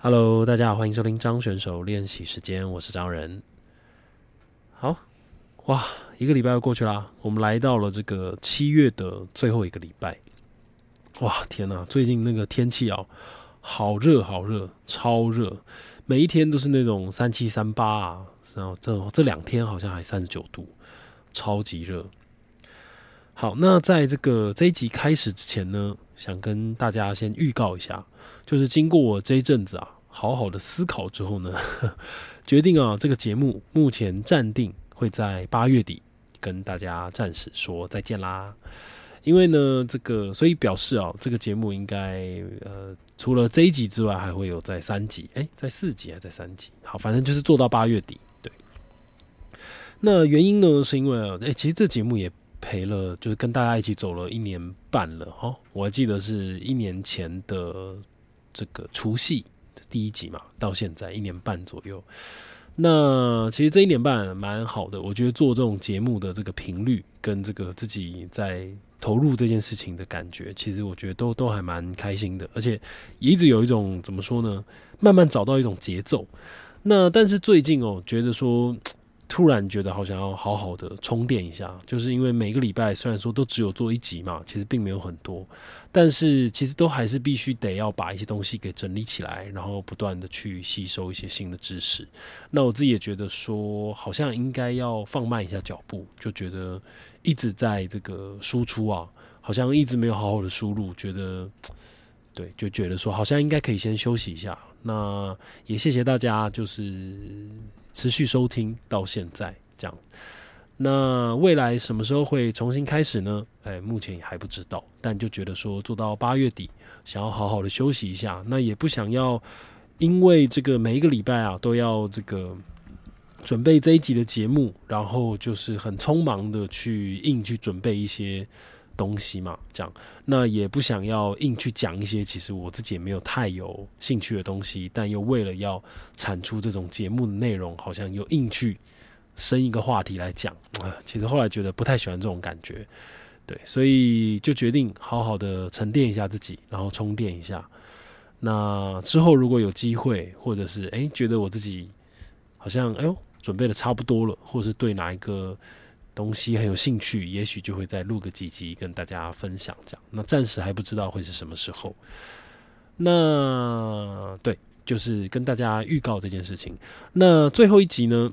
Hello，大家好，欢迎收听张选手练习时间，我是张仁。好，哇，一个礼拜又过去啦，我们来到了这个七月的最后一个礼拜。哇，天呐，最近那个天气啊，好热好热，超热，每一天都是那种三七三八啊，然后这这两天好像还三十九度，超级热。好，那在这个这一集开始之前呢，想跟大家先预告一下，就是经过我这一阵子啊，好好的思考之后呢，决定啊，这个节目目前暂定会在八月底跟大家暂时说再见啦。因为呢，这个所以表示啊，这个节目应该呃，除了这一集之外，还会有在三集，哎，在四集还在三集，好，反正就是做到八月底。对，那原因呢，是因为哎，其实这节目也。陪了，就是跟大家一起走了一年半了哈。我还记得是一年前的这个除夕第一集嘛，到现在一年半左右。那其实这一年半蛮好的，我觉得做这种节目的这个频率跟这个自己在投入这件事情的感觉，其实我觉得都都还蛮开心的，而且一直有一种怎么说呢，慢慢找到一种节奏。那但是最近哦，觉得说。突然觉得好想要好好的充电一下，就是因为每个礼拜虽然说都只有做一集嘛，其实并没有很多，但是其实都还是必须得要把一些东西给整理起来，然后不断的去吸收一些新的知识。那我自己也觉得说，好像应该要放慢一下脚步，就觉得一直在这个输出啊，好像一直没有好好的输入，觉得对，就觉得说好像应该可以先休息一下。那也谢谢大家，就是。持续收听到现在，这样，那未来什么时候会重新开始呢？哎，目前也还不知道，但就觉得说做到八月底，想要好好的休息一下，那也不想要因为这个每一个礼拜啊都要这个准备这一集的节目，然后就是很匆忙的去硬去准备一些。东西嘛，这样那也不想要硬去讲一些其实我自己也没有太有兴趣的东西，但又为了要产出这种节目的内容，好像又硬去生一个话题来讲啊。其实后来觉得不太喜欢这种感觉，对，所以就决定好好的沉淀一下自己，然后充电一下。那之后如果有机会，或者是哎觉得我自己好像哎呦准备的差不多了，或是对哪一个。东西很有兴趣，也许就会再录个几集跟大家分享。这样，那暂时还不知道会是什么时候。那对，就是跟大家预告这件事情。那最后一集呢？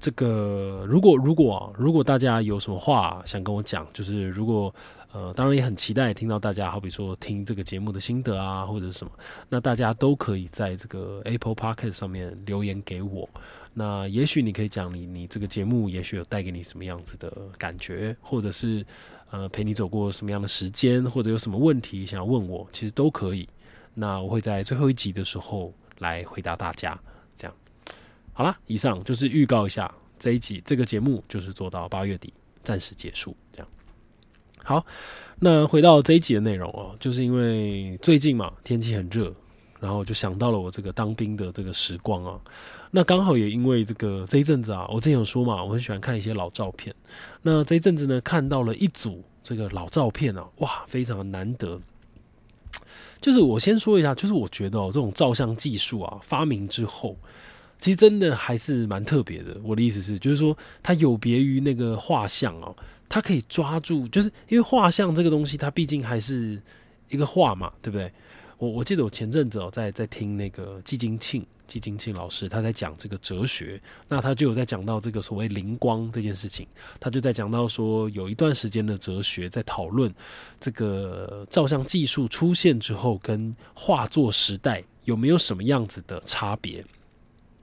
这个如果如果如果大家有什么话想跟我讲，就是如果呃，当然也很期待听到大家，好比说听这个节目的心得啊，或者什么，那大家都可以在这个 Apple Podcast 上面留言给我。那也许你可以讲你你这个节目也许有带给你什么样子的感觉，或者是呃陪你走过什么样的时间，或者有什么问题想要问我，其实都可以。那我会在最后一集的时候来回答大家。好啦，以上就是预告一下这一集这个节目就是做到八月底暂时结束。这样好，那回到这一集的内容哦，就是因为最近嘛天气很热。然后就想到了我这个当兵的这个时光啊，那刚好也因为这个这一阵子啊，我之前有说嘛，我很喜欢看一些老照片。那这一阵子呢，看到了一组这个老照片啊，哇，非常的难得。就是我先说一下，就是我觉得哦，这种照相技术啊发明之后，其实真的还是蛮特别的。我的意思是，就是说它有别于那个画像哦，它可以抓住，就是因为画像这个东西，它毕竟还是一个画嘛，对不对？我我记得我前阵子哦，在在听那个季金庆季金庆老师，他在讲这个哲学，那他就有在讲到这个所谓灵光这件事情，他就在讲到说，有一段时间的哲学在讨论这个照相技术出现之后，跟画作时代有没有什么样子的差别？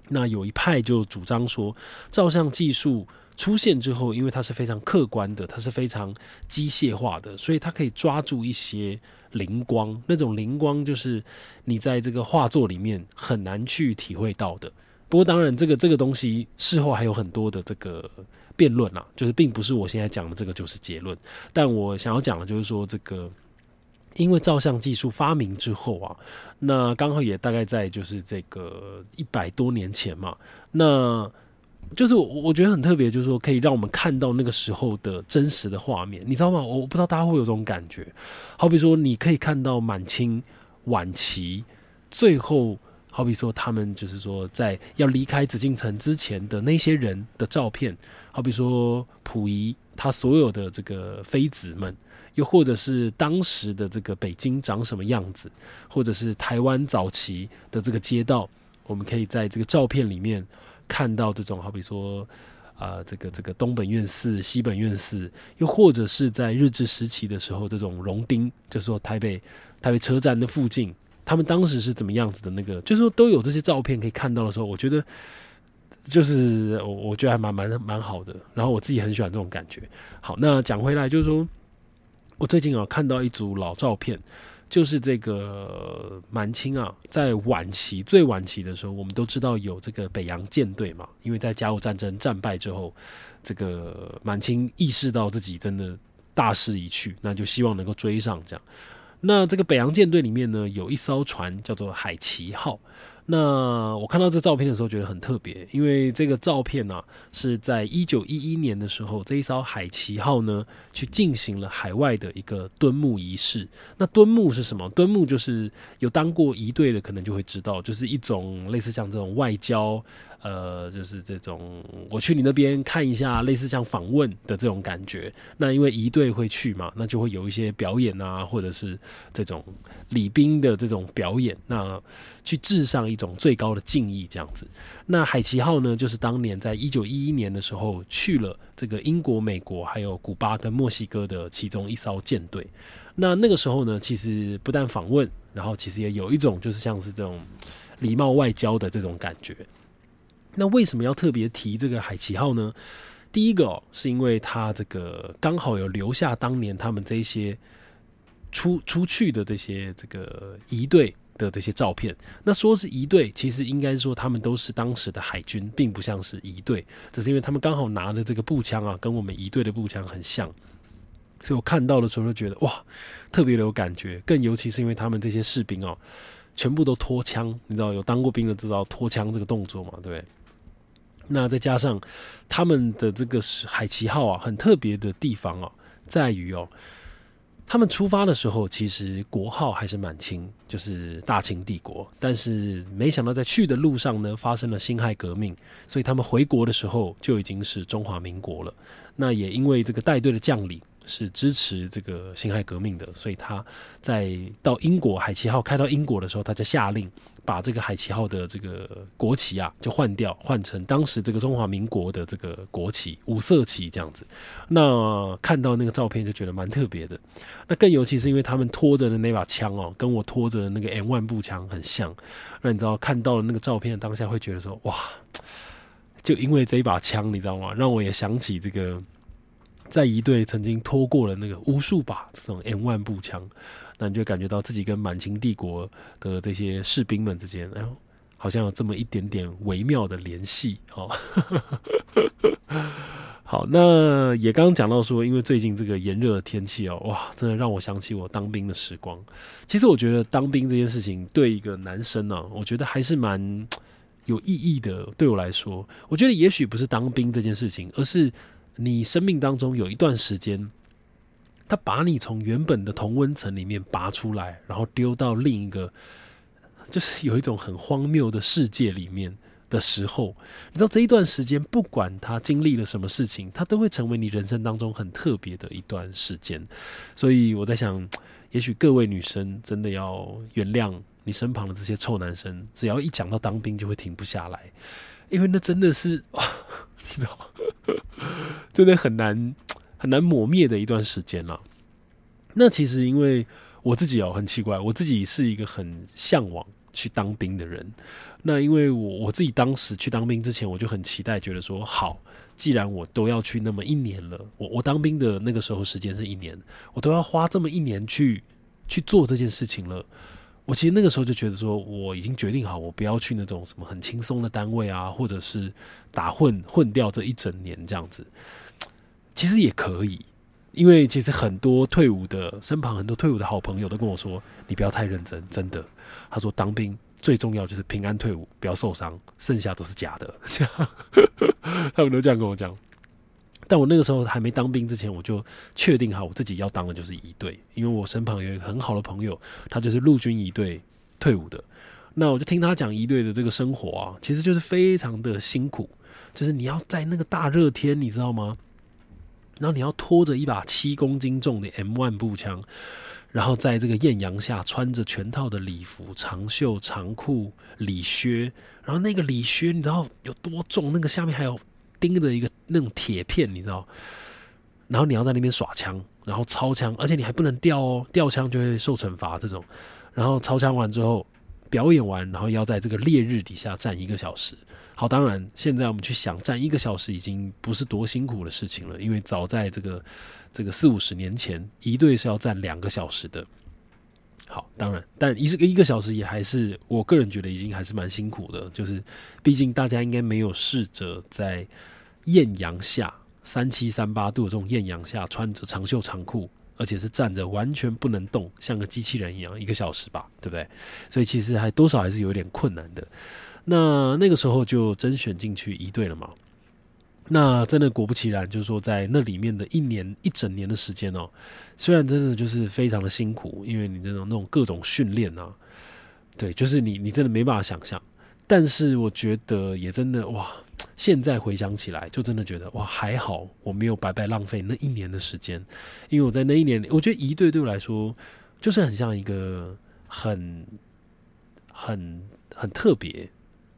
那有一派就主张说，照相技术出现之后，因为它是非常客观的，它是非常机械化的，所以它可以抓住一些。灵光那种灵光，就是你在这个画作里面很难去体会到的。不过，当然，这个这个东西事后还有很多的这个辩论啦，就是并不是我现在讲的这个就是结论。但我想要讲的就是说，这个因为照相技术发明之后啊，那刚好也大概在就是这个一百多年前嘛，那。就是我我觉得很特别，就是说可以让我们看到那个时候的真实的画面，你知道吗？我不知道大家会有这种感觉，好比说你可以看到满清晚期最后，好比说他们就是说在要离开紫禁城之前的那些人的照片，好比说溥仪他所有的这个妃子们，又或者是当时的这个北京长什么样子，或者是台湾早期的这个街道，我们可以在这个照片里面看到这种好比说。啊，这个这个东本院寺、西本院寺，又或者是在日治时期的时候，这种荣町，就是说台北台北车站的附近，他们当时是怎么样子的那个，就是说都有这些照片可以看到的时候，我觉得就是我我觉得还蛮蛮蛮好的。然后我自己很喜欢这种感觉。好，那讲回来就是说，我最近啊看到一组老照片。就是这个满清啊，在晚期最晚期的时候，我们都知道有这个北洋舰队嘛。因为在甲午战争战败之后，这个满清意识到自己真的大势已去，那就希望能够追上这样。那这个北洋舰队里面呢，有一艘船叫做海奇号。那我看到这照片的时候，觉得很特别，因为这个照片呢是在一九一一年的时候，这一艘海奇号呢去进行了海外的一个敦睦仪式。那敦睦是什么？敦睦就是有当过仪队的，可能就会知道，就是一种类似像这种外交。呃，就是这种我去你那边看一下，类似像访问的这种感觉。那因为一队会去嘛，那就会有一些表演啊，或者是这种礼宾的这种表演，那去致上一种最高的敬意这样子。那海奇号呢，就是当年在一九一一年的时候去了这个英国、美国还有古巴跟墨西哥的其中一艘舰队。那那个时候呢，其实不但访问，然后其实也有一种就是像是这种礼貌外交的这种感觉。那为什么要特别提这个海奇号呢？第一个是因为它这个刚好有留下当年他们这些出出去的这些这个仪队的这些照片。那说是仪队，其实应该说他们都是当时的海军，并不像是仪队，只是因为他们刚好拿的这个步枪啊，跟我们仪队的步枪很像，所以我看到的时候就觉得哇，特别的有感觉。更尤其是因为他们这些士兵哦，全部都脱枪，你知道有当过兵的知道脱枪这个动作嘛，对不对？那再加上他们的这个是海旗号啊，很特别的地方哦，在于哦，他们出发的时候其实国号还是满清，就是大清帝国，但是没想到在去的路上呢，发生了辛亥革命，所以他们回国的时候就已经是中华民国了。那也因为这个带队的将领。是支持这个辛亥革命的，所以他在到英国海旗号开到英国的时候，他就下令把这个海奇号的这个国旗啊就换掉，换成当时这个中华民国的这个国旗五色旗这样子。那看到那个照片就觉得蛮特别的。那更尤其是因为他们拖着的那把枪哦，跟我拖着的那个 M1 步枪很像。那你知道看到了那个照片当下会觉得说哇，就因为这一把枪，你知道吗？让我也想起这个。在一队曾经拖过了那个无数把这种 M 万步枪，那你就感觉到自己跟满清帝国的这些士兵们之间，哎，好像有这么一点点微妙的联系。哦。好，那也刚刚讲到说，因为最近这个炎热的天气哦，哇，真的让我想起我当兵的时光。其实我觉得当兵这件事情对一个男生呢，我觉得还是蛮有意义的。对我来说，我觉得也许不是当兵这件事情，而是。你生命当中有一段时间，他把你从原本的同温层里面拔出来，然后丢到另一个，就是有一种很荒谬的世界里面的时候，你知道这一段时间，不管他经历了什么事情，他都会成为你人生当中很特别的一段时间。所以我在想，也许各位女生真的要原谅你身旁的这些臭男生，只要一讲到当兵就会停不下来，因为那真的是。你知道，真的很难很难磨灭的一段时间了。那其实因为我自己哦，很奇怪，我自己是一个很向往去当兵的人。那因为我我自己当时去当兵之前，我就很期待，觉得说好，既然我都要去那么一年了，我我当兵的那个时候时间是一年，我都要花这么一年去去做这件事情了。我其实那个时候就觉得说，我已经决定好，我不要去那种什么很轻松的单位啊，或者是打混混掉这一整年这样子。其实也可以，因为其实很多退伍的身旁很多退伍的好朋友都跟我说，你不要太认真，真的。他说当兵最重要就是平安退伍，不要受伤，剩下都是假的。这样，他们都这样跟我讲。但我那个时候还没当兵之前，我就确定好我自己要当的就是一队，因为我身旁有一个很好的朋友，他就是陆军一队退伍的。那我就听他讲一队的这个生活啊，其实就是非常的辛苦，就是你要在那个大热天，你知道吗？然后你要拖着一把七公斤重的 M1 步枪，然后在这个艳阳下穿着全套的礼服、长袖长裤、礼靴，然后那个礼靴你知道有多重？那个下面还有钉着一个那种铁片，你知道？然后你要在那边耍枪，然后操枪，而且你还不能掉哦，掉枪就会受惩罚。这种，然后操枪完之后，表演完，然后要在这个烈日底下站一个小时。好，当然现在我们去想站一个小时已经不是多辛苦的事情了，因为早在这个这个四五十年前，一队是要站两个小时的。好，当然，但一个一个小时也还是我个人觉得已经还是蛮辛苦的，就是毕竟大家应该没有试着在艳阳下。三七三八度的这种艳阳下，穿着长袖长裤，而且是站着，完全不能动，像个机器人一样，一个小时吧，对不对？所以其实还多少还是有点困难的。那那个时候就甄选进去一队了嘛。那真的果不其然，就是说在那里面的一年一整年的时间哦，虽然真的就是非常的辛苦，因为你那种那种各种训练啊，对，就是你你真的没办法想象。但是我觉得也真的哇。现在回想起来，就真的觉得哇，还好我没有白白浪费那一年的时间，因为我在那一年，我觉得一队对我来说就是很像一个很很很特别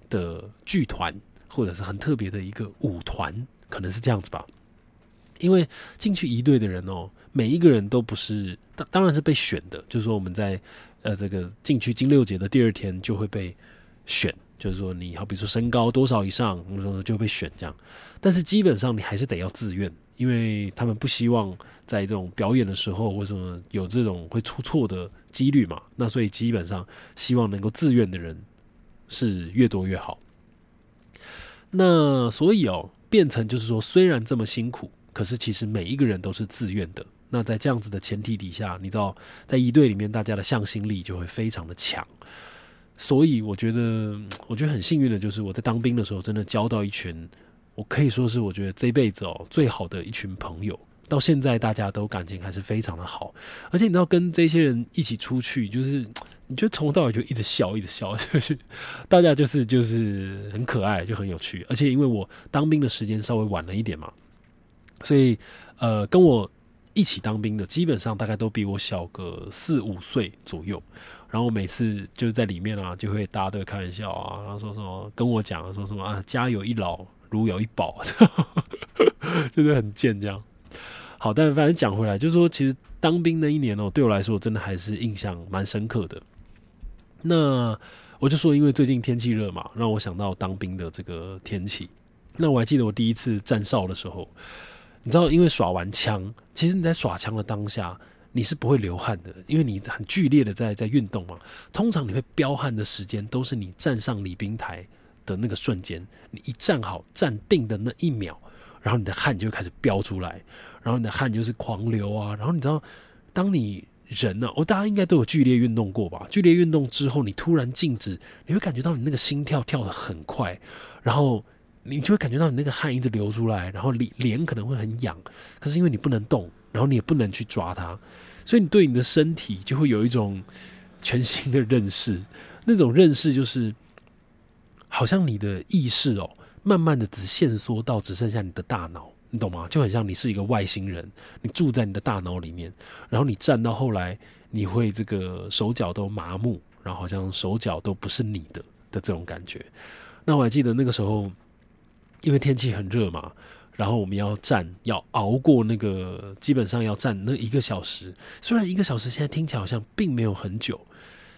的剧团，或者是很特别的一个舞团，可能是这样子吧。因为进去一队的人哦，每一个人都不是当当然是被选的，就是说我们在呃这个进去金六节的第二天就会被选。就是说，你好，比如说身高多少以上，说就被选这样。但是基本上你还是得要自愿，因为他们不希望在这种表演的时候，为什么有这种会出错的几率嘛？那所以基本上希望能够自愿的人是越多越好。那所以哦，变成就是说，虽然这么辛苦，可是其实每一个人都是自愿的。那在这样子的前提底下，你知道，在一队里面，大家的向心力就会非常的强。所以我觉得，我觉得很幸运的就是我在当兵的时候，真的交到一群，我可以说是我觉得这辈子哦最好的一群朋友。到现在大家都感情还是非常的好，而且你知道跟这些人一起出去，就是你就从头到尾就一直笑，一直笑，就是大家就是就是很可爱，就很有趣。而且因为我当兵的时间稍微晚了一点嘛，所以呃跟我一起当兵的基本上大概都比我小个四五岁左右。然后每次就是在里面啊，就会大家都会开玩笑啊，然后说什么跟我讲说什么啊，家有一老 如有一宝，就是很贱这样。好，但反正讲回来，就是说其实当兵那一年哦，对我来说真的还是印象蛮深刻的。那我就说，因为最近天气热嘛，让我想到当兵的这个天气。那我还记得我第一次站哨的时候，你知道，因为耍完枪，其实你在耍枪的当下。你是不会流汗的，因为你很剧烈的在在运动嘛。通常你会飙汗的时间，都是你站上礼宾台的那个瞬间，你一站好站定的那一秒，然后你的汗就会开始飙出来，然后你的汗就是狂流啊。然后你知道，当你人呢，哦，大家应该都有剧烈运动过吧？剧烈运动之后，你突然静止，你会感觉到你那个心跳跳得很快，然后你就会感觉到你那个汗一直流出来，然后脸脸可能会很痒，可是因为你不能动。然后你也不能去抓它，所以你对你的身体就会有一种全新的认识。那种认识就是，好像你的意识哦，慢慢的只限缩到只剩下你的大脑，你懂吗？就很像你是一个外星人，你住在你的大脑里面。然后你站到后来，你会这个手脚都麻木，然后好像手脚都不是你的的这种感觉。那我还记得那个时候，因为天气很热嘛。然后我们要站，要熬过那个，基本上要站那一个小时。虽然一个小时现在听起来好像并没有很久，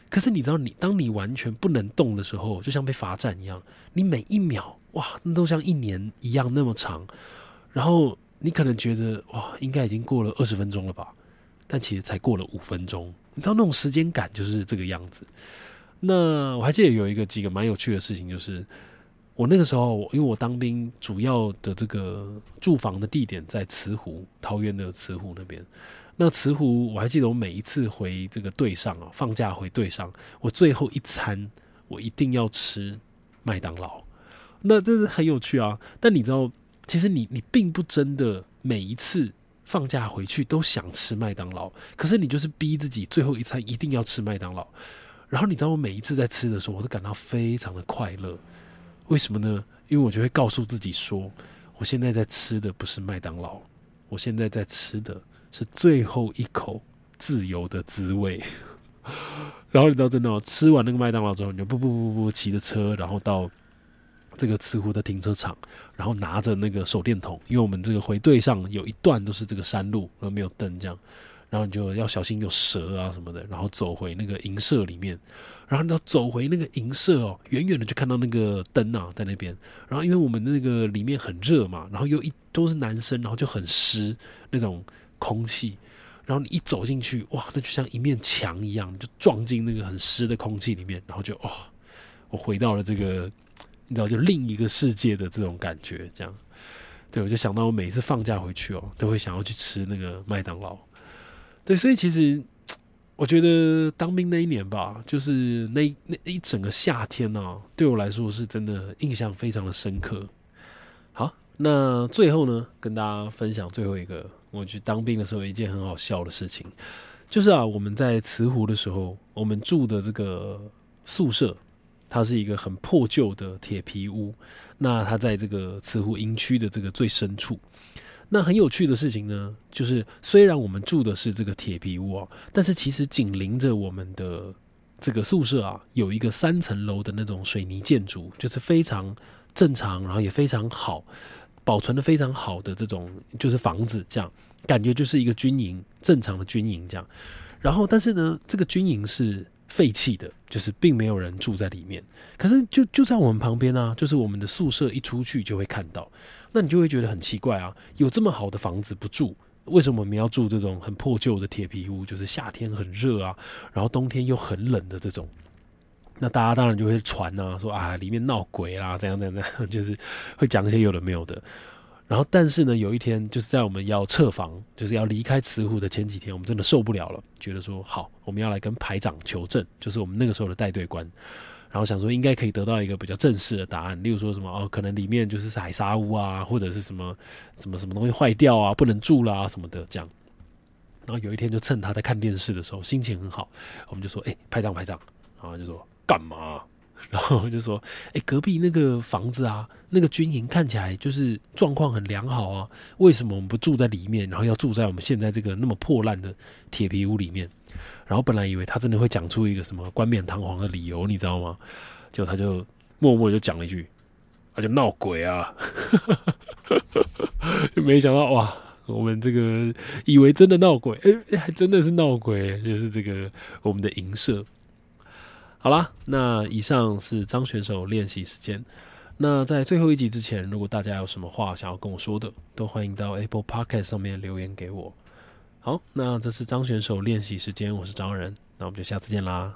可是你知道，你当你完全不能动的时候，就像被罚站一样，你每一秒哇，那都像一年一样那么长。然后你可能觉得哇，应该已经过了二十分钟了吧？但其实才过了五分钟。你知道那种时间感就是这个样子。那我还记得有一个几个蛮有趣的事情，就是。我那个时候，因为我当兵，主要的这个住房的地点在慈湖，桃园的慈湖那边。那慈湖，我还记得我每一次回这个队上啊，放假回队上，我最后一餐我一定要吃麦当劳。那这是很有趣啊。但你知道，其实你你并不真的每一次放假回去都想吃麦当劳，可是你就是逼自己最后一餐一定要吃麦当劳。然后你知道我每一次在吃的时候，我都感到非常的快乐。为什么呢？因为我就会告诉自己说，我现在在吃的不是麦当劳，我现在在吃的是最后一口自由的滋味。然后你知道真的哦，吃完那个麦当劳之后，你就不不不不骑着车，然后到这个慈湖的停车场，然后拿着那个手电筒，因为我们这个回队上有一段都是这个山路，然后没有灯这样。然后你就要小心有蛇啊什么的，然后走回那个银舍里面，然后你要走回那个银舍哦，远远的就看到那个灯啊在那边。然后因为我们那个里面很热嘛，然后又一都是男生，然后就很湿那种空气。然后你一走进去，哇，那就像一面墙一样，就撞进那个很湿的空气里面，然后就哦，我回到了这个你知道就另一个世界的这种感觉，这样。对，我就想到我每次放假回去哦，都会想要去吃那个麦当劳。对，所以其实我觉得当兵那一年吧，就是那那一整个夏天呢，对我来说是真的印象非常的深刻。好，那最后呢，跟大家分享最后一个，我去当兵的时候一件很好笑的事情，就是啊，我们在慈湖的时候，我们住的这个宿舍，它是一个很破旧的铁皮屋，那它在这个慈湖营区的这个最深处。那很有趣的事情呢，就是虽然我们住的是这个铁皮屋啊，但是其实紧邻着我们的这个宿舍啊，有一个三层楼的那种水泥建筑，就是非常正常，然后也非常好，保存的非常好的这种就是房子，这样感觉就是一个军营，正常的军营这样。然后，但是呢，这个军营是废弃的，就是并没有人住在里面。可是就就在我们旁边啊，就是我们的宿舍一出去就会看到。那你就会觉得很奇怪啊，有这么好的房子不住，为什么我们要住这种很破旧的铁皮屋？就是夏天很热啊，然后冬天又很冷的这种。那大家当然就会传啊，说啊里面闹鬼啦，怎样怎样怎样，就是会讲一些有的没有的。然后但是呢，有一天就是在我们要撤房，就是要离开慈湖的前几天，我们真的受不了了，觉得说好，我们要来跟排长求证，就是我们那个时候的带队官。然后想说应该可以得到一个比较正式的答案，例如说什么哦，可能里面就是海沙屋啊，或者是什么什么什么东西坏掉啊，不能住啦什么的这样。然后有一天就趁他在看电视的时候，心情很好，我们就说：“哎，排长排长。”然后就说：“干嘛？”然后就说：“哎，隔壁那个房子啊，那个军营看起来就是状况很良好啊，为什么我们不住在里面，然后要住在我们现在这个那么破烂的铁皮屋里面？”然后本来以为他真的会讲出一个什么冠冕堂皇的理由，你知道吗？结果他就默默就讲了一句：“他就闹鬼啊！” 就没想到哇，我们这个以为真的闹鬼，哎，还真的是闹鬼，就是这个我们的营舍。好啦，那以上是张选手练习时间。那在最后一集之前，如果大家有什么话想要跟我说的，都欢迎到 Apple Podcast 上面留言给我。好，那这是张选手练习时间，我是张仁，那我们就下次见啦。